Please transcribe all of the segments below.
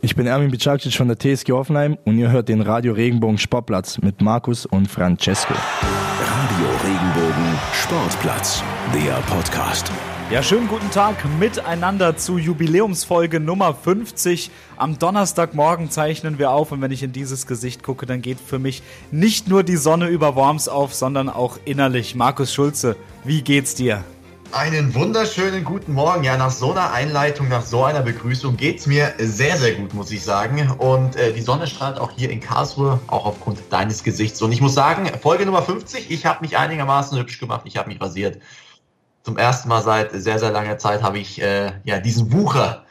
Ich bin Ermin Bicacic von der TSG Hoffenheim und ihr hört den Radio Regenbogen Sportplatz mit Markus und Francesco. Radio Regenbogen Sportplatz, der Podcast. Ja, schönen guten Tag miteinander zu Jubiläumsfolge Nummer 50. Am Donnerstagmorgen zeichnen wir auf und wenn ich in dieses Gesicht gucke, dann geht für mich nicht nur die Sonne über Worms auf, sondern auch innerlich. Markus Schulze, wie geht's dir? Einen wunderschönen guten Morgen. Ja, nach so einer Einleitung, nach so einer Begrüßung geht's mir sehr, sehr gut, muss ich sagen. Und äh, die Sonne strahlt auch hier in Karlsruhe, auch aufgrund deines Gesichts. Und ich muss sagen, Folge Nummer 50, ich habe mich einigermaßen hübsch gemacht, ich habe mich rasiert. Zum ersten Mal seit sehr, sehr langer Zeit habe ich äh, ja diesen Wucher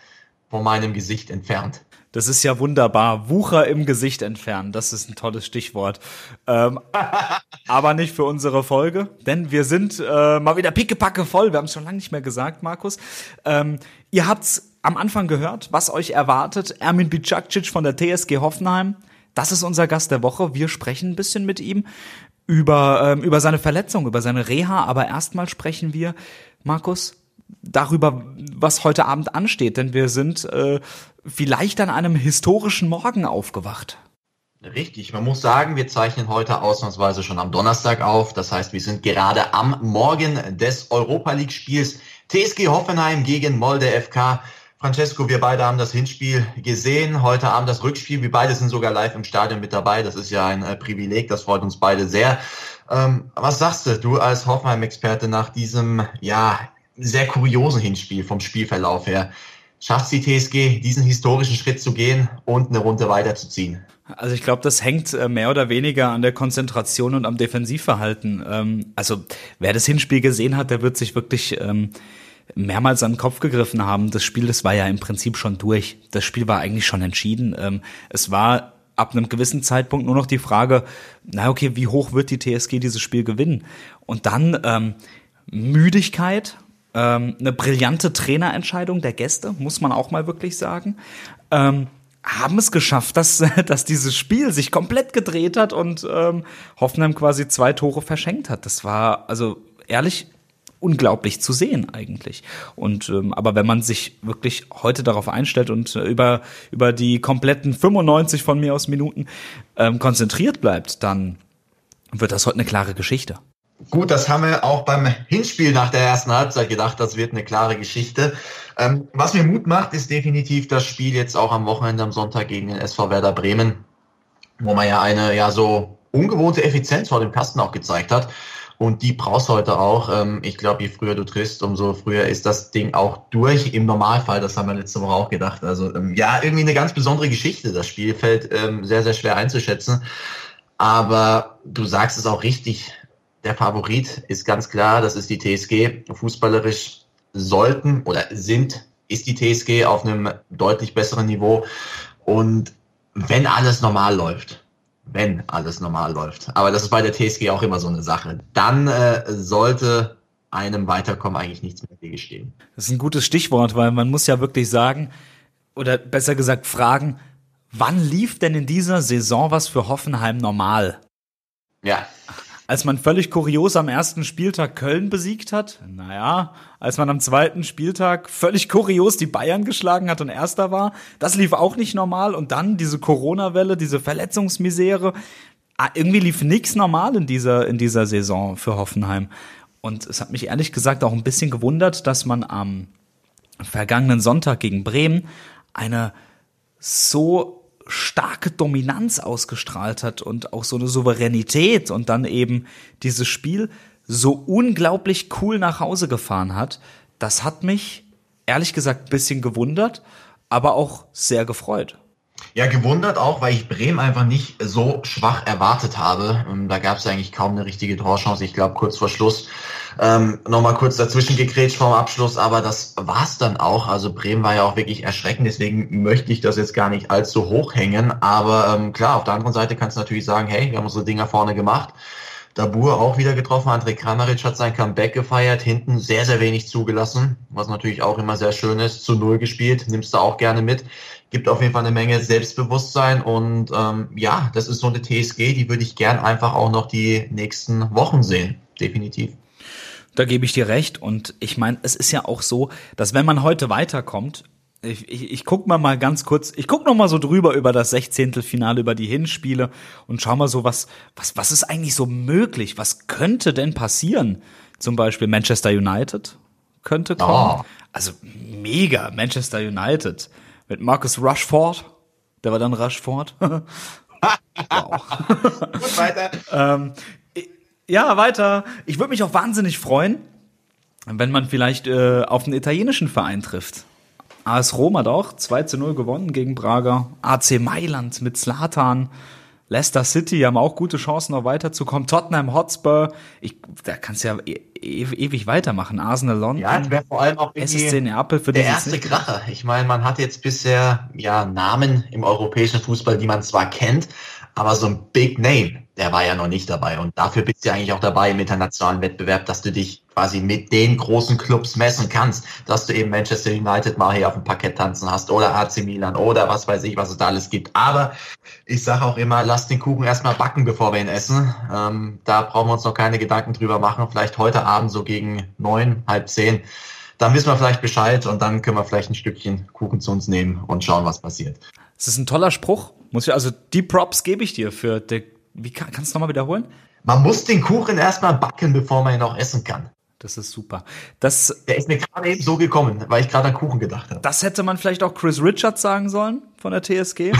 von meinem Gesicht entfernt. Das ist ja wunderbar. Wucher im Gesicht entfernen, das ist ein tolles Stichwort. Ähm, aber nicht für unsere Folge, denn wir sind äh, mal wieder pickepacke voll. Wir haben es schon lange nicht mehr gesagt, Markus. Ähm, ihr habt's am Anfang gehört, was euch erwartet. Ermin Bicakcic von der TSG Hoffenheim. Das ist unser Gast der Woche. Wir sprechen ein bisschen mit ihm über, ähm, über seine Verletzung, über seine Reha. Aber erstmal sprechen wir, Markus, darüber, was heute Abend ansteht, denn wir sind äh, vielleicht an einem historischen Morgen aufgewacht. Richtig, man muss sagen, wir zeichnen heute ausnahmsweise schon am Donnerstag auf. Das heißt, wir sind gerade am Morgen des Europa League Spiels TSG Hoffenheim gegen Molde FK. Francesco, wir beide haben das Hinspiel gesehen, heute Abend das Rückspiel. Wir beide sind sogar live im Stadion mit dabei. Das ist ja ein äh, Privileg, das freut uns beide sehr. Ähm, was sagst du, du als Hoffenheim-Experte nach diesem, ja, sehr kuriosen Hinspiel vom Spielverlauf her. Schafft die TSG, diesen historischen Schritt zu gehen und eine Runde weiterzuziehen? Also ich glaube, das hängt äh, mehr oder weniger an der Konzentration und am Defensivverhalten. Ähm, also wer das Hinspiel gesehen hat, der wird sich wirklich ähm, mehrmals an den Kopf gegriffen haben. Das Spiel, das war ja im Prinzip schon durch. Das Spiel war eigentlich schon entschieden. Ähm, es war ab einem gewissen Zeitpunkt nur noch die Frage, na okay, wie hoch wird die TSG dieses Spiel gewinnen? Und dann ähm, Müdigkeit ähm, eine brillante Trainerentscheidung der Gäste, muss man auch mal wirklich sagen. Ähm, haben es geschafft, dass, dass dieses Spiel sich komplett gedreht hat und ähm, Hoffenheim quasi zwei Tore verschenkt hat. Das war also ehrlich unglaublich zu sehen eigentlich. Und ähm, aber wenn man sich wirklich heute darauf einstellt und äh, über über die kompletten 95 von mir aus Minuten ähm, konzentriert bleibt, dann wird das heute eine klare Geschichte. Gut, das haben wir auch beim Hinspiel nach der ersten Halbzeit gedacht. Das wird eine klare Geschichte. Ähm, was mir Mut macht, ist definitiv das Spiel jetzt auch am Wochenende am Sonntag gegen den SV Werder Bremen, wo man ja eine ja so ungewohnte Effizienz vor dem Kasten auch gezeigt hat. Und die brauchst heute auch. Ähm, ich glaube, je früher du triffst, umso früher ist das Ding auch durch. Im Normalfall, das haben wir letzte Woche auch gedacht. Also ähm, ja, irgendwie eine ganz besondere Geschichte. Das Spiel fällt ähm, sehr, sehr schwer einzuschätzen. Aber du sagst es auch richtig der Favorit ist ganz klar, das ist die TSG. Fußballerisch sollten oder sind, ist die TSG auf einem deutlich besseren Niveau. Und wenn alles normal läuft, wenn alles normal läuft, aber das ist bei der TSG auch immer so eine Sache, dann äh, sollte einem Weiterkommen eigentlich nichts mehr Wege stehen. Das ist ein gutes Stichwort, weil man muss ja wirklich sagen, oder besser gesagt fragen, wann lief denn in dieser Saison was für Hoffenheim normal? Ja als man völlig kurios am ersten Spieltag Köln besiegt hat. Naja, als man am zweiten Spieltag völlig kurios die Bayern geschlagen hat und erster war. Das lief auch nicht normal. Und dann diese Corona-Welle, diese Verletzungsmisere. Ah, irgendwie lief nichts normal in dieser, in dieser Saison für Hoffenheim. Und es hat mich ehrlich gesagt auch ein bisschen gewundert, dass man am vergangenen Sonntag gegen Bremen eine so starke Dominanz ausgestrahlt hat und auch so eine Souveränität und dann eben dieses Spiel so unglaublich cool nach Hause gefahren hat, das hat mich ehrlich gesagt ein bisschen gewundert, aber auch sehr gefreut. Ja, gewundert auch, weil ich Bremen einfach nicht so schwach erwartet habe. Ähm, da gab es eigentlich kaum eine richtige Torchance. Ich glaube, kurz vor Schluss ähm, nochmal kurz dazwischen gegrätscht vorm Abschluss, aber das war's dann auch. Also Bremen war ja auch wirklich erschreckend, deswegen möchte ich das jetzt gar nicht allzu hoch hängen. Aber ähm, klar, auf der anderen Seite kannst du natürlich sagen, hey, wir haben unsere Dinger vorne gemacht. Dabur auch wieder getroffen. André Kramaric hat sein Comeback gefeiert. Hinten sehr, sehr wenig zugelassen, was natürlich auch immer sehr schön ist. Zu Null gespielt, nimmst du auch gerne mit. Gibt auf jeden Fall eine Menge Selbstbewusstsein und ähm, ja, das ist so eine TSG, die würde ich gern einfach auch noch die nächsten Wochen sehen. Definitiv. Da gebe ich dir recht. Und ich meine, es ist ja auch so, dass wenn man heute weiterkommt, Ich, ich, ich guck mal mal ganz kurz, ich guck noch mal so drüber über das Sechzehntelfinale, über die Hinspiele und schau mal so, was, was, was ist eigentlich so möglich? Was könnte denn passieren? Zum Beispiel Manchester United könnte kommen. Oh. Also mega, Manchester United mit Marcus Rushford. Der war dann Rushford. wow. Ähm, ja, weiter. Ich würde mich auch wahnsinnig freuen, wenn man vielleicht äh, auf einen italienischen Verein trifft. AS Rom hat auch 2 zu 0 gewonnen gegen Braga. AC Mailand mit Slatan. Leicester City haben auch gute Chancen, noch weiterzukommen. Tottenham Hotspur, ich, da kannst du ja e e ewig weitermachen. Arsenal London. Ja, wäre vor allem auch SSC Neapel für der erste Kracher. Ich meine, man hat jetzt bisher ja Namen im europäischen Fußball, die man zwar kennt, aber so ein Big Name, der war ja noch nicht dabei. Und dafür bist du eigentlich auch dabei im internationalen Wettbewerb, dass du dich quasi mit den großen Clubs messen kannst, dass du eben Manchester United mal hier auf dem Parkett tanzen hast oder AC Milan oder was weiß ich, was es da alles gibt. Aber ich sage auch immer, lass den Kuchen erstmal backen, bevor wir ihn essen. Ähm, da brauchen wir uns noch keine Gedanken drüber machen. Vielleicht heute Abend so gegen neun, halb zehn. Dann wissen wir vielleicht Bescheid und dann können wir vielleicht ein Stückchen Kuchen zu uns nehmen und schauen, was passiert. Das ist ein toller Spruch. Muss ich, also die Props gebe ich dir für der, wie kann, kannst du nochmal wiederholen? Man muss den Kuchen erstmal backen, bevor man ihn auch essen kann. Das ist super. Das, Der ist mir gerade eben so gekommen, weil ich gerade an Kuchen gedacht habe. das hätte man vielleicht auch Chris Richards sagen sollen von der TSG.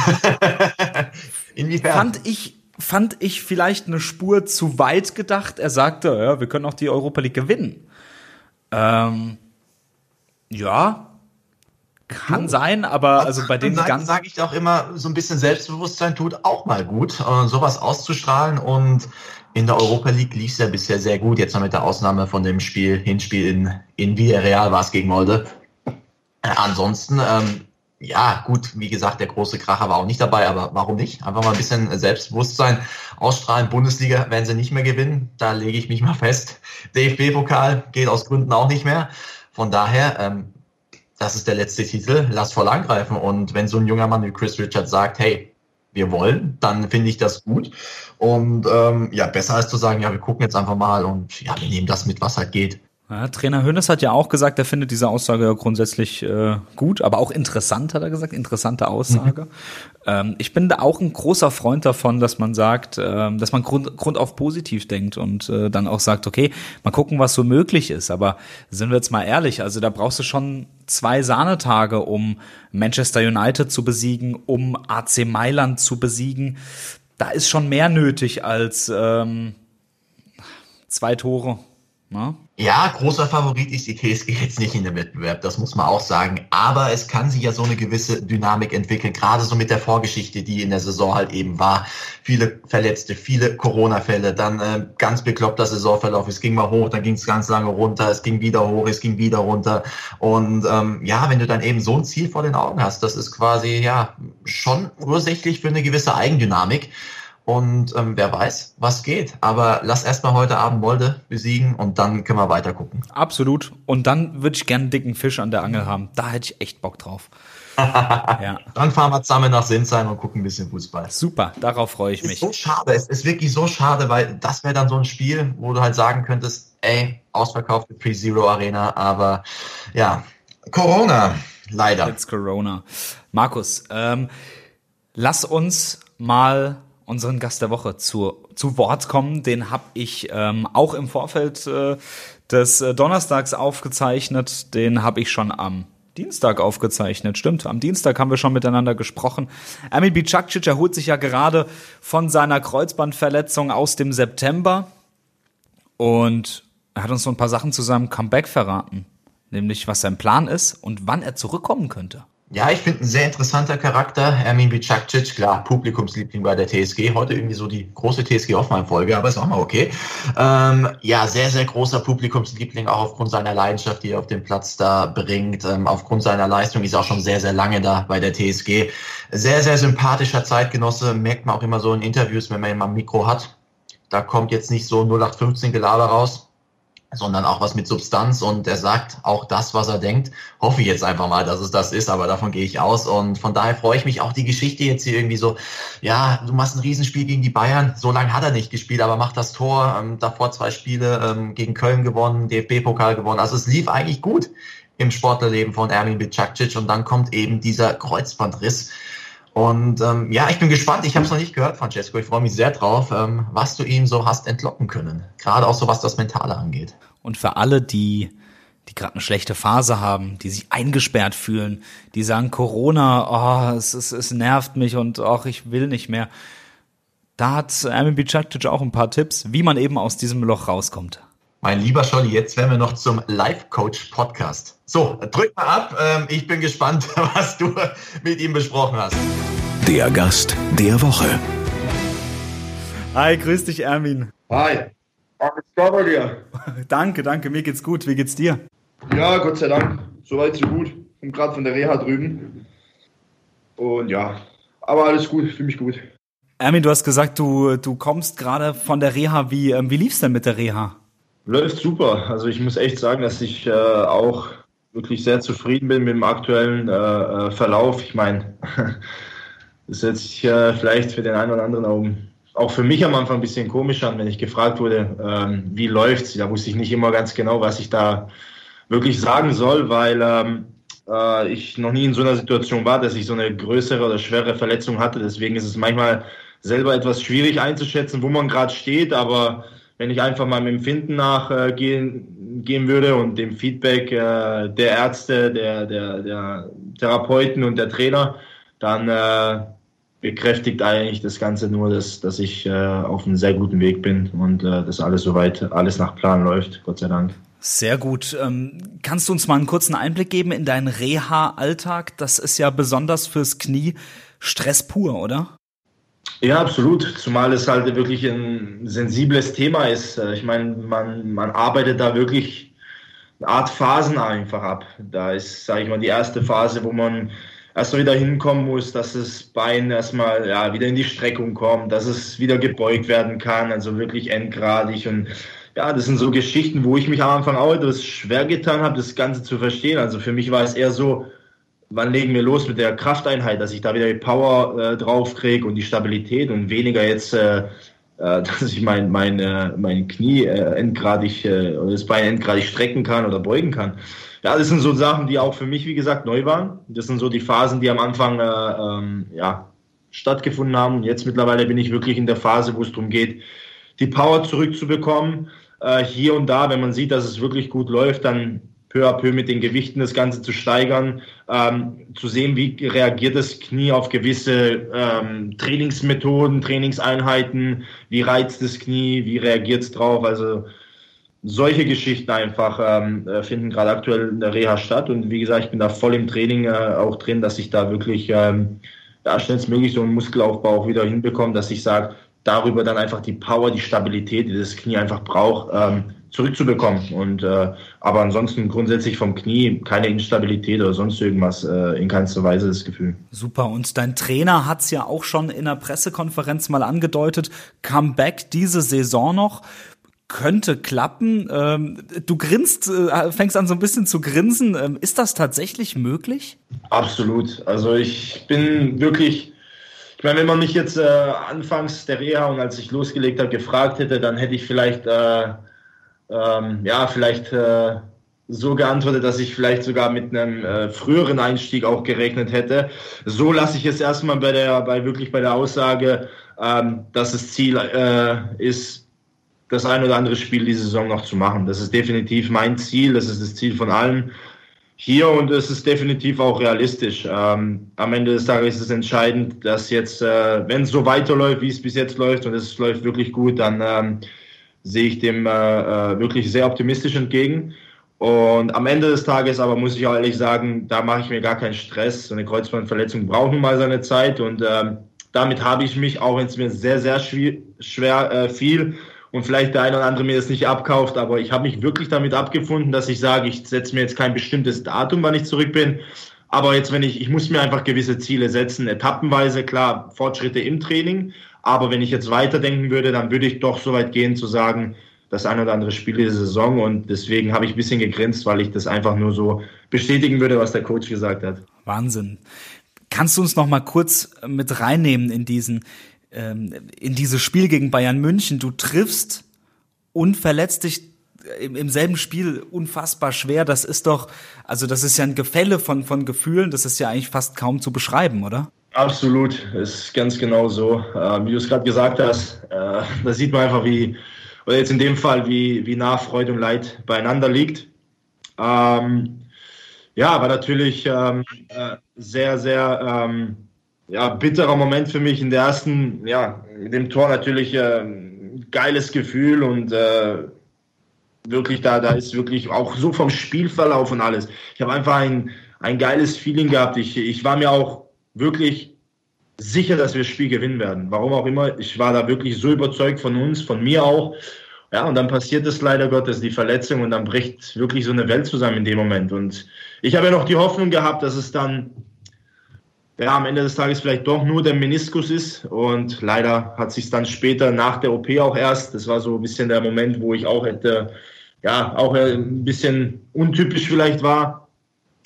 Inwiefern? fand ich, fand ich vielleicht eine Spur zu weit gedacht. Er sagte, ja, wir können auch die Europa League gewinnen. Ähm, ja, kann sein, aber also bei den Seiten ganz sage ich auch immer, so ein bisschen Selbstbewusstsein tut auch mal gut, äh, sowas auszustrahlen und in der Europa League lief es ja bisher sehr gut, jetzt noch mit der Ausnahme von dem Spiel, Hinspiel in, in Villarreal war es gegen Molde. Äh, ansonsten, ähm, ja, gut, wie gesagt, der große Kracher war auch nicht dabei, aber warum nicht? Einfach mal ein bisschen Selbstbewusstsein ausstrahlen. Bundesliga werden sie nicht mehr gewinnen, da lege ich mich mal fest. DFB-Pokal geht aus Gründen auch nicht mehr. Von daher, ähm, das ist der letzte Titel, lass voll angreifen. Und wenn so ein junger Mann wie Chris Richards sagt, hey, wir wollen, dann finde ich das gut. Und ähm, ja, besser als zu sagen, ja, wir gucken jetzt einfach mal und ja, wir nehmen das mit, was halt geht. Ja, Trainer Hönes hat ja auch gesagt, er findet diese Aussage ja grundsätzlich äh, gut, aber auch interessant, hat er gesagt, interessante Aussage. Mhm. Ähm, ich bin da auch ein großer Freund davon, dass man sagt, ähm, dass man grund, grundauf positiv denkt und äh, dann auch sagt, okay, mal gucken, was so möglich ist. Aber sind wir jetzt mal ehrlich, also da brauchst du schon zwei Sahnetage, um Manchester United zu besiegen, um AC Mailand zu besiegen. Da ist schon mehr nötig als ähm, zwei Tore. Ne? Ja, großer Favorit ist die TSG jetzt nicht in dem Wettbewerb, das muss man auch sagen. Aber es kann sich ja so eine gewisse Dynamik entwickeln, gerade so mit der Vorgeschichte, die in der Saison halt eben war. Viele Verletzte, viele Corona-Fälle, dann äh, ganz bekloppter Saisonverlauf. Es ging mal hoch, dann ging es ganz lange runter, es ging wieder hoch, es ging wieder runter. Und ähm, ja, wenn du dann eben so ein Ziel vor den Augen hast, das ist quasi ja schon ursächlich für eine gewisse Eigendynamik. Und ähm, wer weiß, was geht. Aber lass erstmal heute Abend Molde besiegen und dann können wir weiter gucken. Absolut. Und dann würde ich gerne einen dicken Fisch an der Angel haben. Da hätte ich echt Bock drauf. ja. Dann fahren wir zusammen nach Sinsheim und gucken ein bisschen Fußball. Super, darauf freue ich Es mich. ist so schade, es ist wirklich so schade, weil das wäre dann so ein Spiel, wo du halt sagen könntest, ey, ausverkaufte Pre-Zero Arena, aber ja, Corona, leider. It's Corona. Markus, ähm, lass uns mal unseren Gast der Woche zu, zu Wort kommen. Den habe ich ähm, auch im Vorfeld äh, des äh, Donnerstags aufgezeichnet. Den habe ich schon am Dienstag aufgezeichnet. Stimmt, am Dienstag haben wir schon miteinander gesprochen. Emil Bicakcic erholt sich ja gerade von seiner Kreuzbandverletzung aus dem September und er hat uns so ein paar Sachen zu seinem Comeback verraten. Nämlich, was sein Plan ist und wann er zurückkommen könnte. Ja, ich finde ein sehr interessanter Charakter. Ermin Bicakcic, klar, Publikumsliebling bei der TSG. Heute irgendwie so die große TSG Hoffmann-Folge, aber ist auch mal okay. Ähm, ja, sehr, sehr großer Publikumsliebling, auch aufgrund seiner Leidenschaft, die er auf dem Platz da bringt. Ähm, aufgrund seiner Leistung ist er auch schon sehr, sehr lange da bei der TSG. Sehr, sehr sympathischer Zeitgenosse, merkt man auch immer so in Interviews, wenn man ihn am Mikro hat. Da kommt jetzt nicht so 0815 Gelaber raus sondern auch was mit Substanz. Und er sagt auch das, was er denkt. Hoffe ich jetzt einfach mal, dass es das ist, aber davon gehe ich aus. Und von daher freue ich mich auch die Geschichte jetzt hier irgendwie so, ja, du machst ein Riesenspiel gegen die Bayern, so lange hat er nicht gespielt, aber macht das Tor, ähm, davor zwei Spiele ähm, gegen Köln gewonnen, DFB-Pokal gewonnen, also es lief eigentlich gut im Sportlerleben von Ermin Bicakcic. Und dann kommt eben dieser Kreuzbandriss. Und ähm, ja, ich bin gespannt. Ich habe es noch nicht gehört, Francesco. Ich freue mich sehr drauf, ähm, was du ihm so hast entlocken können. Gerade auch so was das Mentale angeht. Und für alle, die die gerade eine schlechte Phase haben, die sich eingesperrt fühlen, die sagen Corona, oh, es, es, es nervt mich und ach, ich will nicht mehr. Da hat Ermin Bicakcic auch ein paar Tipps, wie man eben aus diesem Loch rauskommt. Mein lieber Scholli, jetzt werden wir noch zum Life-Coach-Podcast. So, drück mal ab. Ähm, ich bin gespannt, was du mit ihm besprochen hast. Der Gast der Woche. Hi, grüß dich, Ermin. Hi. Alles klar bei dir? danke, danke. Mir geht's gut. Wie geht's dir? Ja, Gott sei Dank. Soweit so gut. Bin gerade von der Reha drüben. Und ja, aber alles gut. Fühle mich gut. Ermin, du hast gesagt, du, du kommst gerade von der Reha. Wie, ähm, wie lief's denn mit der Reha? Läuft super. Also ich muss echt sagen, dass ich äh, auch wirklich sehr zufrieden bin mit dem aktuellen äh, äh Verlauf. Ich meine, das hört sich äh, vielleicht für den einen oder anderen auch, auch für mich am Anfang ein bisschen komisch an, wenn ich gefragt wurde, ähm, wie läuft's. Da wusste ich nicht immer ganz genau, was ich da wirklich sagen soll, weil ähm, äh, ich noch nie in so einer Situation war, dass ich so eine größere oder schwere Verletzung hatte. Deswegen ist es manchmal selber etwas schwierig einzuschätzen, wo man gerade steht, aber wenn ich einfach mal mit dem Finden nachgehen äh, gehen würde und dem Feedback äh, der Ärzte, der, der, der Therapeuten und der Trainer, dann äh, bekräftigt eigentlich das Ganze nur, dass, dass ich äh, auf einem sehr guten Weg bin und äh, dass alles soweit, alles nach Plan läuft, Gott sei Dank. Sehr gut. Ähm, kannst du uns mal einen kurzen Einblick geben in deinen Reha-Alltag? Das ist ja besonders fürs Knie Stress pur, oder? Ja, absolut. Zumal es halt wirklich ein sensibles Thema ist. Äh, ich meine, man, man arbeitet da wirklich eine Art Phasen einfach ab. Da ist, sage ich mal, die erste Phase, wo man erst wieder hinkommen muss, dass das Bein erstmal ja, wieder in die Streckung kommt, dass es wieder gebeugt werden kann, also wirklich endgradig. Und ja, das sind so Geschichten, wo ich mich am Anfang auch etwas schwer getan habe, das Ganze zu verstehen. Also für mich war es eher so, wann legen wir los mit der Krafteinheit, dass ich da wieder die Power äh, drauf kriege und die Stabilität und weniger jetzt, äh, äh, dass ich mein, mein, äh, mein Knie äh, endgradig äh, das Bein endgradig strecken kann oder beugen kann. Ja, das sind so Sachen, die auch für mich, wie gesagt, neu waren. Das sind so die Phasen, die am Anfang äh, ähm, ja, stattgefunden haben. Und jetzt mittlerweile bin ich wirklich in der Phase, wo es darum geht, die Power zurückzubekommen. Äh, hier und da, wenn man sieht, dass es wirklich gut läuft, dann peu à peu mit den Gewichten das Ganze zu steigern, ähm, zu sehen, wie reagiert das Knie auf gewisse ähm, Trainingsmethoden, Trainingseinheiten, wie reizt das Knie, wie reagiert es drauf. Also solche Geschichten einfach ähm, äh, finden gerade aktuell in der Reha statt. Und wie gesagt, ich bin da voll im Training äh, auch drin, dass ich da wirklich ähm, ja, schnellstmöglich so einen Muskelaufbau auch wieder hinbekomme, dass ich sage, darüber dann einfach die Power, die Stabilität, die das Knie einfach braucht, ähm, zurückzubekommen. Und äh, aber ansonsten grundsätzlich vom Knie keine Instabilität oder sonst irgendwas äh, in keinster Weise das Gefühl. Super. Und dein Trainer hat's ja auch schon in der Pressekonferenz mal angedeutet. Comeback diese Saison noch könnte klappen. Ähm, du grinst, äh, fängst an so ein bisschen zu grinsen. Ähm, ist das tatsächlich möglich? Absolut. Also ich bin wirklich ich meine, wenn man mich jetzt äh, anfangs der Reha und als ich losgelegt habe gefragt hätte, dann hätte ich vielleicht äh, ähm, ja, vielleicht äh, so geantwortet, dass ich vielleicht sogar mit einem äh, früheren Einstieg auch gerechnet hätte. So lasse ich es erstmal bei der, bei wirklich bei der Aussage, ähm, dass das Ziel äh, ist, das ein oder andere Spiel diese Saison noch zu machen. Das ist definitiv mein Ziel, das ist das Ziel von allen hier und es ist definitiv auch realistisch. Ähm, am Ende des Tages ist es entscheidend, dass jetzt, äh, wenn es so weiterläuft, wie es bis jetzt läuft und es läuft wirklich gut, dann ähm, sehe ich dem äh, äh, wirklich sehr optimistisch entgegen. Und am Ende des Tages aber muss ich auch ehrlich sagen, da mache ich mir gar keinen Stress. So eine Kreuzbandverletzung braucht nun mal seine Zeit und ähm, damit habe ich mich, auch wenn es mir sehr, sehr schwer, schwer äh, fiel und vielleicht der eine oder andere mir das nicht abkauft, aber ich habe mich wirklich damit abgefunden, dass ich sage, ich setze mir jetzt kein bestimmtes Datum, wann ich zurück bin. Aber jetzt, wenn ich, ich muss mir einfach gewisse Ziele setzen, etappenweise, klar, Fortschritte im Training, aber wenn ich jetzt weiterdenken würde, dann würde ich doch so weit gehen zu sagen, das ein oder andere Spiel dieser Saison und deswegen habe ich ein bisschen gegrinst, weil ich das einfach nur so bestätigen würde, was der Coach gesagt hat. Wahnsinn. Kannst du uns noch mal kurz mit reinnehmen in diesen ähm, in dieses Spiel gegen Bayern München? Du triffst und verletzt dich im, im selben Spiel unfassbar schwer. Das ist doch, also das ist ja ein Gefälle von, von Gefühlen, das ist ja eigentlich fast kaum zu beschreiben, oder? Absolut, ist ganz genau so. Äh, wie du es gerade gesagt hast, äh, da sieht man einfach, wie, oder jetzt in dem Fall, wie, wie nah Freude und Leid beieinander liegt. Ähm, ja, war natürlich ähm, äh, sehr, sehr ähm, ja, bitterer Moment für mich in der ersten, ja, mit dem Tor natürlich äh, geiles Gefühl und äh, wirklich da, da ist wirklich auch so vom Spielverlauf und alles. Ich habe einfach ein, ein geiles Feeling gehabt. Ich, ich war mir auch wirklich sicher, dass wir das Spiel gewinnen werden. Warum auch immer. Ich war da wirklich so überzeugt von uns, von mir auch. Ja, und dann passiert es leider Gottes, die Verletzung, und dann bricht wirklich so eine Welt zusammen in dem Moment. Und ich habe ja noch die Hoffnung gehabt, dass es dann ja, am Ende des Tages vielleicht doch nur der Meniskus ist. Und leider hat sich dann später nach der OP auch erst, das war so ein bisschen der Moment, wo ich auch hätte, ja, auch ein bisschen untypisch vielleicht war,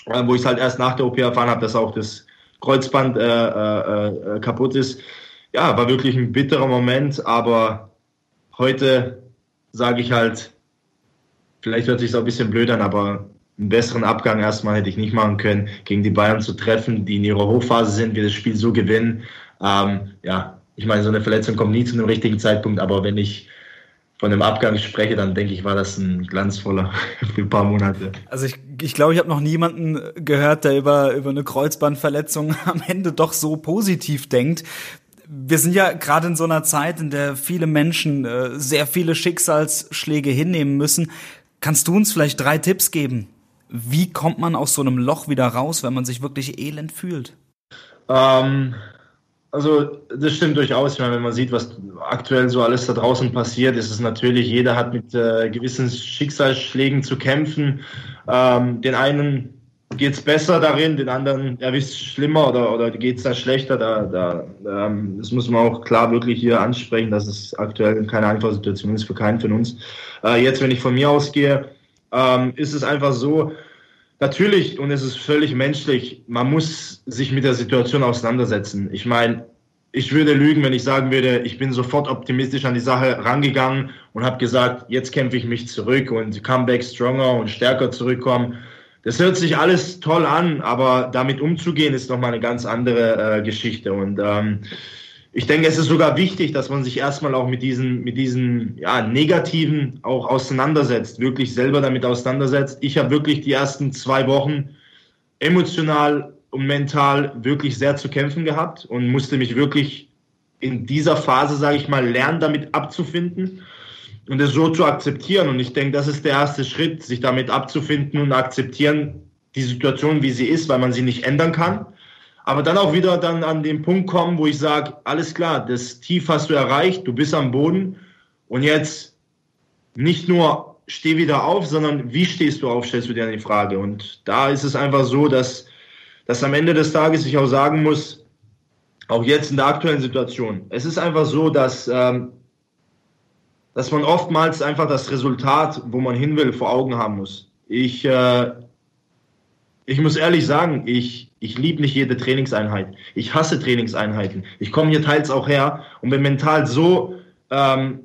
äh, wo ich es halt erst nach der OP erfahren habe, dass auch das Kreuzband äh, äh, äh, kaputt ist. Ja, war wirklich ein bitterer Moment, aber heute sage ich halt, vielleicht hört sich so ein bisschen blöd an, aber einen besseren Abgang erstmal hätte ich nicht machen können, gegen die Bayern zu treffen, die in ihrer Hochphase sind, wir das Spiel so gewinnen. Ähm, ja, ich meine, so eine Verletzung kommt nie zu einem richtigen Zeitpunkt, aber wenn ich von einem Abgang spreche, dann denke ich, war das ein glanzvoller für ein paar Monate. Also ich glaube, ich, glaub, ich habe noch niemanden gehört, der über, über eine Kreuzbandverletzung am Ende doch so positiv denkt. Wir sind ja gerade in so einer Zeit, in der viele Menschen äh, sehr viele Schicksalsschläge hinnehmen müssen. Kannst du uns vielleicht drei Tipps geben? Wie kommt man aus so einem Loch wieder raus, wenn man sich wirklich elend fühlt? Ähm, also das stimmt durchaus. Meine, wenn man sieht, was aktuell so alles da draußen passiert, ist es natürlich, jeder hat mit äh, gewissen Schicksalsschlägen zu kämpfen. Ähm, den einen geht es besser darin, den anderen erwischt es schlimmer oder, oder geht es da schlechter. Da, da, ähm, das muss man auch klar wirklich hier ansprechen, dass es aktuell keine einfache Situation ist für keinen von uns. Äh, jetzt, wenn ich von mir ausgehe, ähm, ist es einfach so, Natürlich, und es ist völlig menschlich, man muss sich mit der Situation auseinandersetzen. Ich meine, ich würde lügen, wenn ich sagen würde, ich bin sofort optimistisch an die Sache rangegangen und habe gesagt, jetzt kämpfe ich mich zurück und Comeback stronger und stärker zurückkommen. Das hört sich alles toll an, aber damit umzugehen ist nochmal eine ganz andere äh, Geschichte. Und ähm, ich denke, es ist sogar wichtig, dass man sich erstmal auch mit diesen, mit diesen ja, Negativen auch auseinandersetzt, wirklich selber damit auseinandersetzt. Ich habe wirklich die ersten zwei Wochen emotional und mental wirklich sehr zu kämpfen gehabt und musste mich wirklich in dieser Phase, sage ich mal, lernen, damit abzufinden und es so zu akzeptieren. Und ich denke, das ist der erste Schritt, sich damit abzufinden und akzeptieren, die Situation, wie sie ist, weil man sie nicht ändern kann aber dann auch wieder dann an den Punkt kommen, wo ich sage, alles klar, das Tief hast du erreicht, du bist am Boden und jetzt nicht nur steh wieder auf, sondern wie stehst du auf, stellst du dir die Frage. Und da ist es einfach so, dass, dass am Ende des Tages ich auch sagen muss, auch jetzt in der aktuellen Situation, es ist einfach so, dass, ähm, dass man oftmals einfach das Resultat, wo man hin will, vor Augen haben muss. Ich, äh, ich muss ehrlich sagen, ich, ich liebe nicht jede Trainingseinheit. Ich hasse Trainingseinheiten. Ich komme hier teils auch her und bin mental so, ähm,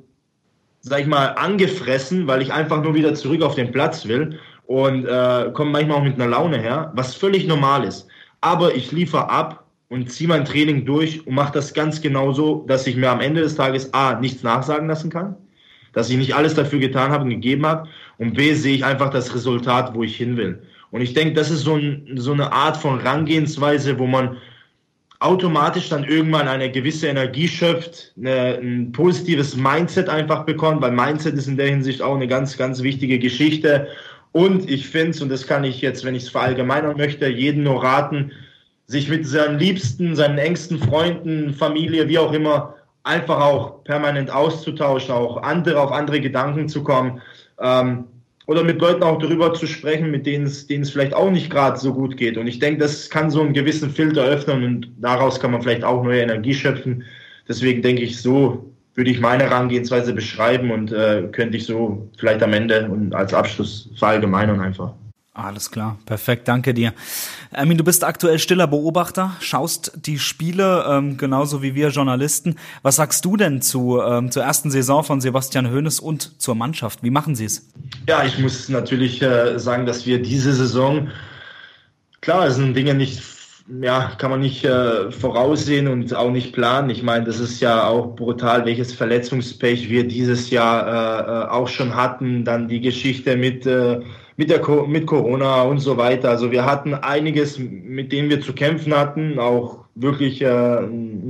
sag ich mal, angefressen, weil ich einfach nur wieder zurück auf den Platz will und äh, komme manchmal auch mit einer Laune her, was völlig normal ist. Aber ich liefere ab und ziehe mein Training durch und mache das ganz genauso, dass ich mir am Ende des Tages A, nichts nachsagen lassen kann, dass ich nicht alles dafür getan habe und gegeben habe und B, sehe ich einfach das Resultat, wo ich hin will. Und ich denke, das ist so, ein, so eine Art von Rangehensweise, wo man automatisch dann irgendwann eine gewisse Energie schöpft, eine, ein positives Mindset einfach bekommt, weil Mindset ist in der Hinsicht auch eine ganz, ganz wichtige Geschichte. Und ich finde es, und das kann ich jetzt, wenn ich es verallgemeinern möchte, jeden nur raten, sich mit seinen Liebsten, seinen engsten Freunden, Familie, wie auch immer, einfach auch permanent auszutauschen, auch andere auf andere Gedanken zu kommen. Ähm, oder mit Leuten auch darüber zu sprechen, mit denen es, denen es vielleicht auch nicht gerade so gut geht. Und ich denke, das kann so einen gewissen Filter öffnen und daraus kann man vielleicht auch neue Energie schöpfen. Deswegen denke ich, so würde ich meine Herangehensweise beschreiben und äh, könnte ich so vielleicht am Ende und als Abschluss verallgemeinern einfach. Alles klar, perfekt, danke dir. Ermin, du bist aktuell stiller Beobachter, schaust die Spiele ähm, genauso wie wir Journalisten. Was sagst du denn zu, ähm, zur ersten Saison von Sebastian Hoeneß und zur Mannschaft? Wie machen sie es? Ja, ich muss natürlich äh, sagen, dass wir diese Saison, klar, es sind Dinge nicht ja, kann man nicht äh, voraussehen und auch nicht planen. Ich meine, das ist ja auch brutal, welches Verletzungspech wir dieses Jahr äh, äh auch schon hatten. Dann die Geschichte mit, äh, mit, der mit Corona und so weiter. Also wir hatten einiges, mit dem wir zu kämpfen hatten. Auch wirklich äh,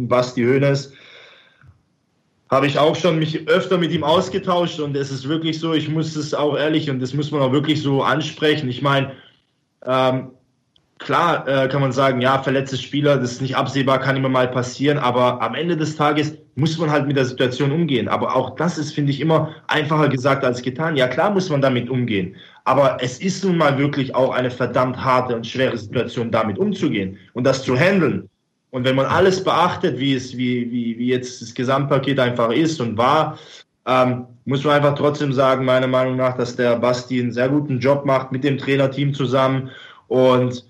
Basti Hoeneß habe ich auch schon mich öfter mit ihm ausgetauscht und es ist wirklich so, ich muss es auch ehrlich und das muss man auch wirklich so ansprechen. Ich meine, ähm, Klar äh, kann man sagen, ja, verletzte Spieler, das ist nicht absehbar, kann immer mal passieren, aber am Ende des Tages muss man halt mit der Situation umgehen. Aber auch das ist, finde ich, immer einfacher gesagt als getan. Ja, klar muss man damit umgehen, aber es ist nun mal wirklich auch eine verdammt harte und schwere Situation, damit umzugehen und das zu handeln. Und wenn man alles beachtet, wie es, wie, wie, wie jetzt das Gesamtpaket einfach ist und war, ähm, muss man einfach trotzdem sagen, meiner Meinung nach, dass der Basti einen sehr guten Job macht mit dem Trainerteam zusammen und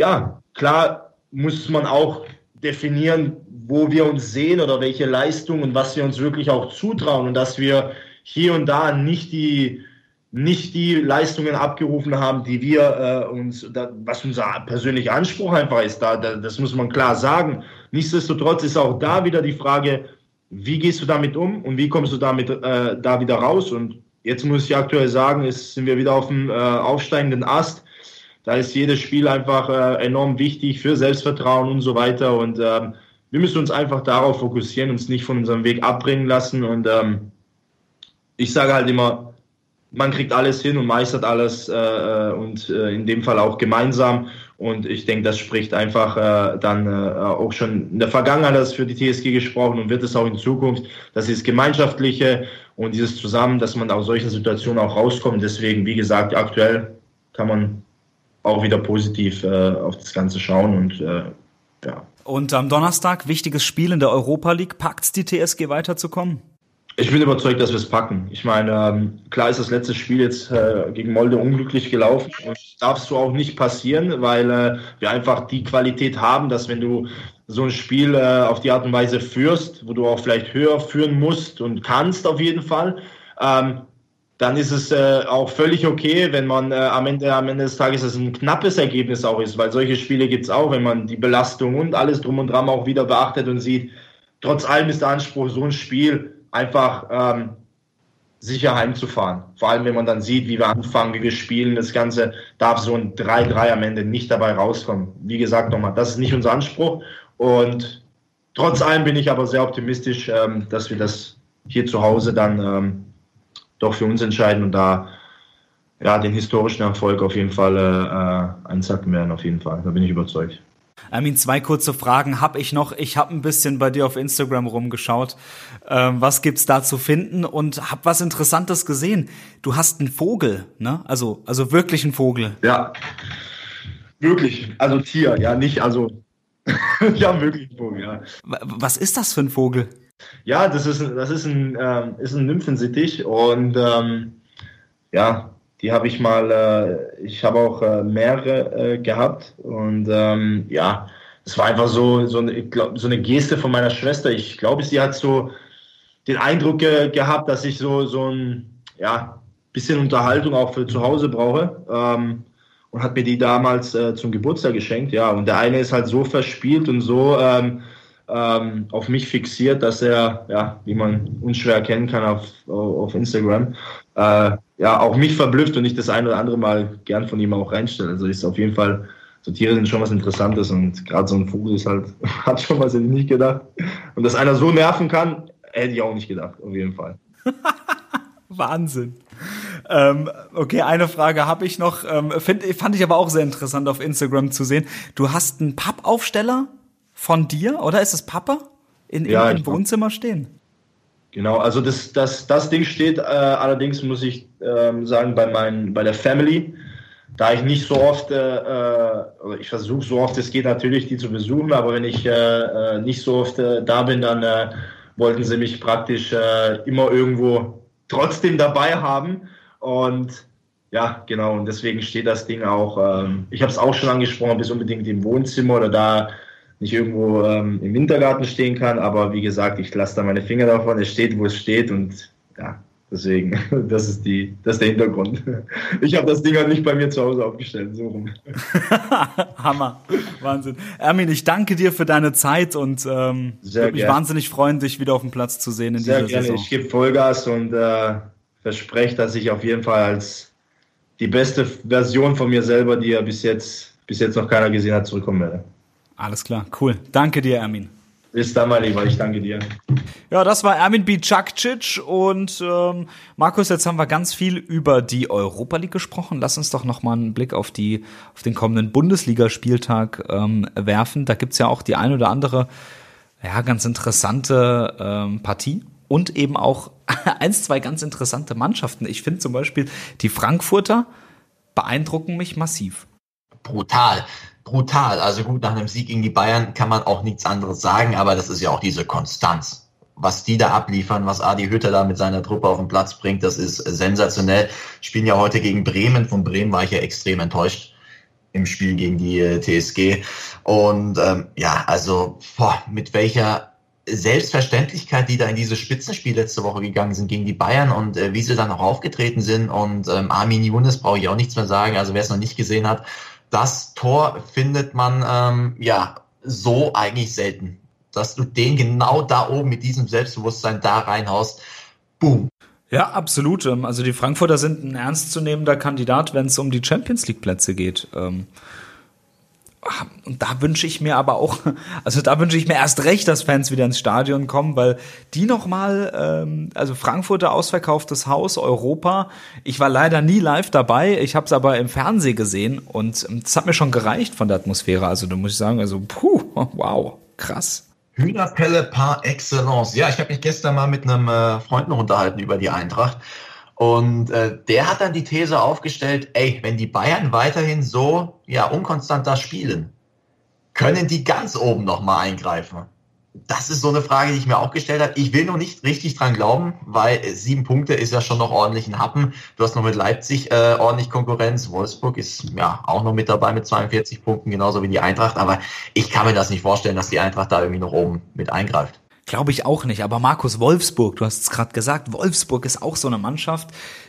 ja, klar muss man auch definieren, wo wir uns sehen oder welche Leistungen und was wir uns wirklich auch zutrauen und dass wir hier und da nicht die nicht die Leistungen abgerufen haben, die wir äh, uns, da, was unser persönlicher Anspruch einfach ist, da, da, das muss man klar sagen. Nichtsdestotrotz ist auch da wieder die Frage, wie gehst du damit um und wie kommst du damit äh, da wieder raus? Und jetzt muss ich aktuell sagen, ist, sind wir wieder auf dem äh, aufsteigenden Ast da ist jedes Spiel einfach äh, enorm wichtig für Selbstvertrauen und so weiter. Und ähm, wir müssen uns einfach darauf fokussieren, uns nicht von unserem Weg abbringen lassen. Und ähm, ich sage halt immer, man kriegt alles hin und meistert alles äh, äh und äh, in dem Fall auch gemeinsam. Und ich denke, das spricht einfach äh, dann äh, auch schon in der Vergangenheit das für die TSG gesprochen und wird es auch in Zukunft. Das ist gemeinschaftliche und dieses Zusammen, dass man aus solchen Situationen auch rauskommt. Deswegen, wie gesagt, aktuell kann man auch wieder positiv äh, auf das Ganze schauen und äh, ja. Und am Donnerstag, wichtiges Spiel in der Europa League, packt die TSG weiterzukommen? Ich bin überzeugt, dass wir es packen. Ich meine, ähm, klar ist das letzte Spiel jetzt äh, gegen Molde unglücklich gelaufen und darf so auch nicht passieren, weil äh, wir einfach die Qualität haben, dass wenn du so ein Spiel äh, auf die Art und Weise führst, wo du auch vielleicht höher führen musst und kannst auf jeden Fall, ähm, dann ist es äh, auch völlig okay, wenn man äh, am, Ende, am Ende des Tages es ein knappes Ergebnis auch ist, weil solche Spiele gibt es auch, wenn man die Belastung und alles drum und dran auch wieder beachtet und sieht, trotz allem ist der Anspruch, so ein Spiel einfach ähm, sicher heimzufahren. Vor allem, wenn man dann sieht, wie wir anfangen, wie wir spielen, das Ganze darf so ein 3-3 am Ende nicht dabei rauskommen. Wie gesagt nochmal, das ist nicht unser Anspruch und trotz allem bin ich aber sehr optimistisch, ähm, dass wir das hier zu Hause dann ähm, doch für uns entscheiden und da ja, den historischen Erfolg auf jeden Fall äh, einsacken werden, auf jeden Fall. Da bin ich überzeugt. Armin, zwei kurze Fragen habe ich noch. Ich habe ein bisschen bei dir auf Instagram rumgeschaut. Ähm, was gibt's da zu finden? Und habe was Interessantes gesehen. Du hast einen Vogel, ne? Also, also wirklich einen Vogel. Ja, wirklich. Also Tier, ja, nicht, also ja, wirklich einen Vogel, ja. Was ist das für ein Vogel? Ja, das ist, das ist ein, ähm, ist ein Nymphensittich und ähm, ja, die habe ich mal, äh, ich habe auch äh, mehrere äh, gehabt und ähm, ja, es war einfach so, so, eine, glaub, so eine Geste von meiner Schwester. Ich glaube, sie hat so den Eindruck ge gehabt, dass ich so, so ein ja, bisschen Unterhaltung auch für zu Hause brauche. Ähm, und hat mir die damals äh, zum Geburtstag geschenkt, ja. Und der eine ist halt so verspielt und so ähm, ähm, auf mich fixiert, dass er, ja, wie man unschwer erkennen kann auf, auf Instagram, äh, ja, auch mich verblüfft und ich das ein oder andere Mal gern von ihm auch reinstelle. Also ist auf jeden Fall, so Tiere sind schon was Interessantes und gerade so ein Vogel ist halt, hat schon was, hätte ich nicht gedacht. Und dass einer so nerven kann, hätte ich auch nicht gedacht, auf jeden Fall. Wahnsinn. Ähm, okay, eine Frage habe ich noch. Ähm, find, fand ich aber auch sehr interessant auf Instagram zu sehen. Du hast einen Pappaufsteller von dir, oder ist es Papa? In, ja, im Wohnzimmer stehen. Genau, also das, das, das Ding steht äh, allerdings, muss ich ähm, sagen, bei, mein, bei der Family. Da ich nicht so oft, äh, äh ich versuche so oft es geht natürlich, die zu besuchen, aber wenn ich äh, äh nicht so oft äh, da bin, dann äh, wollten sie mich praktisch immer irgendwo trotzdem dabei haben. Und ja, genau. Und deswegen steht das Ding auch, ähm, ich habe es auch schon angesprochen, bis unbedingt im Wohnzimmer oder da nicht irgendwo ähm, im Wintergarten stehen kann. Aber wie gesagt, ich lasse da meine Finger davon. Es steht, wo es steht. Und ja, deswegen, das ist, die, das ist der Hintergrund. Ich habe das Ding halt nicht bei mir zu Hause aufgestellt, so rum. Hammer, Wahnsinn. Ermin, ich danke dir für deine Zeit und ähm, würde mich wahnsinnig freuen, dich wieder auf dem Platz zu sehen in Sehr dieser gerne. Saison. Ich gebe Vollgas und äh, verspreche, dass ich auf jeden Fall als die beste Version von mir selber, die ja bis jetzt, bis jetzt noch keiner gesehen hat, zurückkommen werde. Alles klar, cool. Danke dir, Ermin. Bis dann, mein Lieber, ich danke dir. Ja, das war Ermin Bicakcic und ähm, Markus, jetzt haben wir ganz viel über die Europa League gesprochen. Lass uns doch noch mal einen Blick auf die auf den kommenden Bundesligaspieltag ähm, werfen. Da gibt's ja auch die ein oder andere ja ganz interessante ähm, Partie und eben auch eins, zwei ganz interessante Mannschaften. Ich finde zum Beispiel die Frankfurter beeindrucken mich massiv. Brutal brutal. Also gut, nach einem Sieg gegen die Bayern kann man auch nichts anderes sagen, aber das ist ja auch diese Konstanz. Was die da abliefern, was Adi Hütter da mit seiner Truppe auf den Platz bringt, das ist sensationell. Spielen ja heute gegen Bremen. Von Bremen war ich ja extrem enttäuscht im Spiel gegen die äh, TSG. Und ähm, ja, also boah, mit welcher Selbstverständlichkeit, die da in dieses Spitzenspiel letzte Woche gegangen sind gegen die Bayern und äh, wie sie dann auch aufgetreten sind. Und ähm, Armin Younes brauche ich auch nichts mehr sagen. Also wer es noch nicht gesehen hat, das Tor findet man ähm, ja so eigentlich selten. Dass du den genau da oben mit diesem Selbstbewusstsein da reinhaust. Boom. Ja, absolut. Ähm, also die Frankfurter sind ein ernstzunehmender Kandidat, wenn es um die Champions League Plätze geht. Ähm, und da wünsche ich mir aber auch, also da wünsche ich mir erst recht, dass Fans wieder ins Stadion kommen, weil die nochmal, ähm, also Frankfurter ausverkauftes Haus, Europa. Ich war leider nie live dabei, ich habe es aber im Fernsehen gesehen und es hat mir schon gereicht von der Atmosphäre. Also da muss ich sagen, also puh, wow, krass. Hühnerpelle par excellence. Ja, ich habe mich gestern mal mit einem äh, Freund noch unterhalten über die Eintracht. Und äh, der hat dann die These aufgestellt, ey, wenn die Bayern weiterhin so ja unkonstant da spielen, können die ganz oben nochmal eingreifen? Das ist so eine Frage, die ich mir auch gestellt habe. Ich will noch nicht richtig dran glauben, weil sieben Punkte ist ja schon noch ordentlich ein Happen. Du hast noch mit Leipzig äh, ordentlich Konkurrenz. Wolfsburg ist ja auch noch mit dabei mit 42 Punkten, genauso wie die Eintracht. Aber ich kann mir das nicht vorstellen, dass die Eintracht da irgendwie noch oben mit eingreift. Glaube ich auch nicht. Aber Markus Wolfsburg, du hast es gerade gesagt, Wolfsburg ist auch so eine Mannschaft,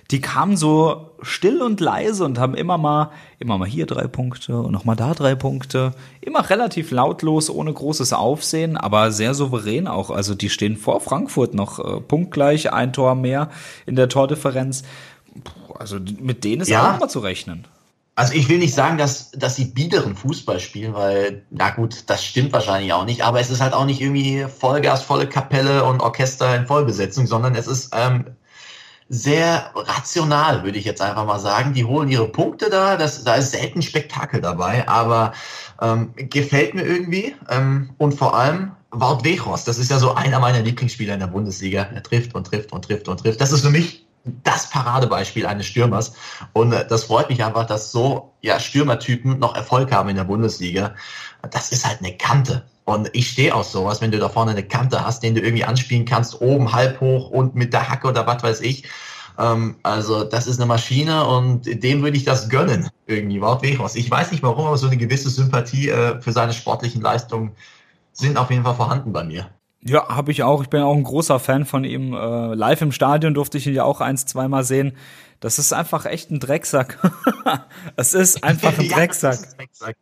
die kam so still und leise und haben immer mal, immer mal hier drei Punkte und nochmal da drei Punkte. Immer relativ lautlos, ohne großes Aufsehen, aber sehr souverän auch. Also die stehen vor Frankfurt noch äh, punktgleich, ein Tor mehr in der Tordifferenz. Also mit denen ist ja. auch mal zu rechnen. Also ich will nicht sagen, dass, dass sie biederen Fußball spielen, weil, na gut, das stimmt wahrscheinlich auch nicht, aber es ist halt auch nicht irgendwie Vollgas, volle Kapelle und Orchester in Vollbesetzung, sondern es ist ähm, sehr rational, würde ich jetzt einfach mal sagen. Die holen ihre Punkte da, das, da ist selten Spektakel dabei, aber ähm, gefällt mir irgendwie. Ähm, und vor allem Wout Weghorst, das ist ja so einer meiner Lieblingsspieler in der Bundesliga. Er trifft und trifft und trifft und trifft. Das ist für mich das Paradebeispiel eines Stürmers. Und äh, das freut mich einfach, dass so ja, Stürmertypen noch Erfolg haben in der Bundesliga. Das ist halt eine Kante. Und ich stehe auf sowas, wenn du da vorne eine Kante hast, den du irgendwie anspielen kannst, oben halb hoch und mit der Hacke oder was weiß ich. Ähm, also das ist eine Maschine und dem würde ich das gönnen, irgendwie, Wout. Ich weiß nicht warum, aber so eine gewisse Sympathie äh, für seine sportlichen Leistungen sind auf jeden Fall vorhanden bei mir. Ja, habe ich auch. Ich bin auch ein großer Fan von ihm. Äh, live im Stadion durfte ich ihn ja auch eins, zweimal sehen. Das ist einfach echt ein Drecksack. es ist einfach ein Drecksack. ja, Drecksack.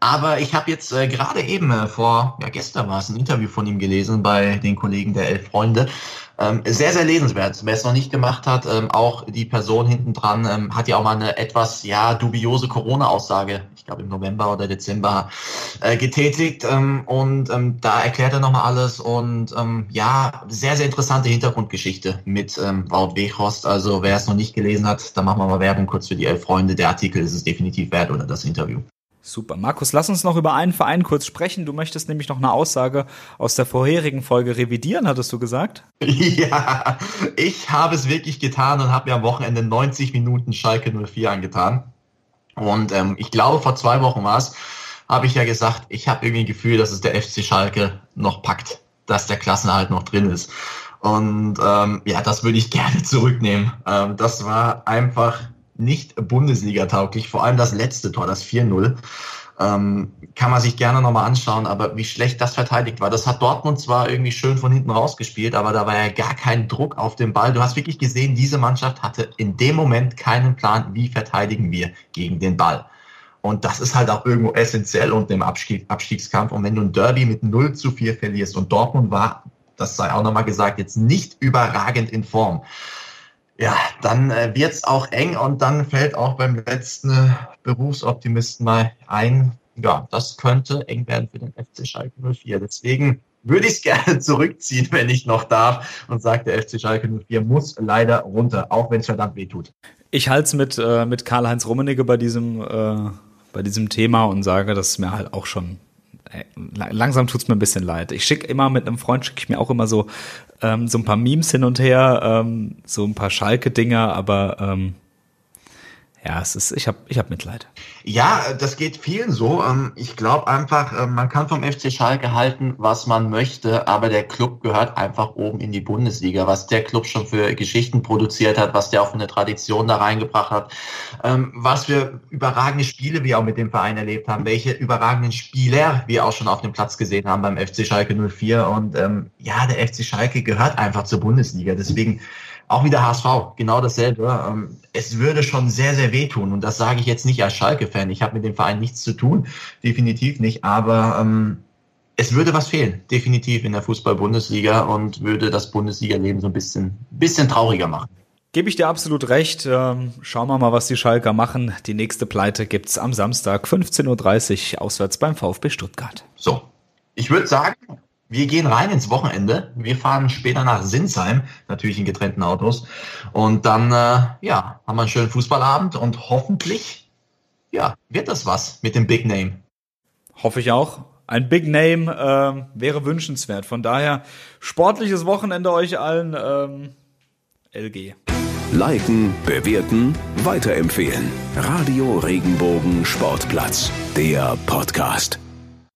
Aber ich habe jetzt äh, gerade eben äh, vor, ja gestern war es ein Interview von ihm gelesen bei den Kollegen der Elf Freunde. Ähm, sehr, sehr lesenswert. Wer es noch nicht gemacht hat, ähm, auch die Person hinten dran ähm, hat ja auch mal eine etwas ja dubiose Corona-Aussage, ich glaube im November oder Dezember, äh, getätigt. Ähm, und ähm, da erklärt er nochmal alles und ähm, ja, sehr, sehr interessante Hintergrundgeschichte mit ähm, Wout Weghorst. Also wer es noch nicht gelesen hat, da machen wir mal Werbung kurz für die Elf Freunde. Der Artikel ist es definitiv wert oder das Interview. Super. Markus, lass uns noch über einen Verein kurz sprechen. Du möchtest nämlich noch eine Aussage aus der vorherigen Folge revidieren, hattest du gesagt? Ja, ich habe es wirklich getan und habe mir am Wochenende 90 Minuten Schalke 04 angetan. Und ähm, ich glaube, vor zwei Wochen war es, habe ich ja gesagt, ich habe irgendwie ein Gefühl, dass es der FC Schalke noch packt, dass der Klassenerhalt noch drin ist. Und ähm, ja, das würde ich gerne zurücknehmen. Ähm, das war einfach nicht Bundesliga-tauglich. Vor allem das letzte Tor, das 4-0. Ähm, kann man sich gerne nochmal anschauen, aber wie schlecht das verteidigt war. Das hat Dortmund zwar irgendwie schön von hinten rausgespielt, aber da war ja gar kein Druck auf den Ball. Du hast wirklich gesehen, diese Mannschaft hatte in dem Moment keinen Plan, wie verteidigen wir gegen den Ball. Und das ist halt auch irgendwo essentiell unter dem Abstieg, Abstiegskampf. Und wenn du ein Derby mit 0 zu 4 verlierst und Dortmund war, das sei auch nochmal gesagt, jetzt nicht überragend in Form, ja, dann äh, wird es auch eng und dann fällt auch beim letzten äh, Berufsoptimisten mal ein, ja, das könnte eng werden für den FC Schalke 04. Deswegen würde ich es gerne zurückziehen, wenn ich noch darf und sage, der FC Schalke 04 muss leider runter, auch wenn es verdammt weh tut. Ich halte es mit, äh, mit Karl-Heinz Rummenigge bei diesem, äh, bei diesem Thema und sage, dass es mir halt auch schon langsam tut's mir ein bisschen leid. Ich schicke immer mit einem Freund, schicke ich mir auch immer so, ähm, so ein paar Memes hin und her, ähm, so ein paar Schalke-Dinger, aber ähm, ja, es ist, ich habe ich hab Mitleid. Ja, das geht vielen so. Ähm, ich glaube einfach, ähm, man kann vom FC Schalke halten, was man möchte, aber der Club gehört einfach oben in die Bundesliga. Was der Club schon für Geschichten produziert hat, was der auch für eine Tradition da reingebracht hat, ähm, was für überragende Spiele wir auch mit dem Verein erlebt haben, welche überragenden Spieler wir auch schon auf dem Platz gesehen haben beim FC Schalke 04. Und ja, der FC Schalke gehört einfach zur Bundesliga. Deswegen auch wieder HSV, genau dasselbe. Ähm, es würde schon sehr, sehr wehtun. Und das sage ich jetzt nicht als Schalke-Fan. Ich habe mit dem Verein nichts zu tun, definitiv nicht. Aber ähm, es würde was fehlen, definitiv in der Fußball-Bundesliga und würde das Bundesliga-Leben so ein bisschen, bisschen trauriger machen. Gebe ich dir absolut recht. Ähm, schauen wir mal, was die Schalker machen. Die nächste Pleite gibt's am Samstag 15.30 Uhr auswärts beim VfB Stuttgart. So, ich würde sagen, wir gehen rein ins Wochenende. Wir fahren später nach Sinsheim, natürlich in getrennten Autos. Und dann, äh, ja, haben wir einen schönen Fußballabend und hoffentlich, ja, wird das was mit dem Big Name. Hoffe ich auch. Ein Big Name äh, wäre wünschenswert. Von daher, sportliches Wochenende euch allen. Ähm, LG. Liken, bewerten, weiterempfehlen. Radio Regenbogen Sportplatz, der Podcast.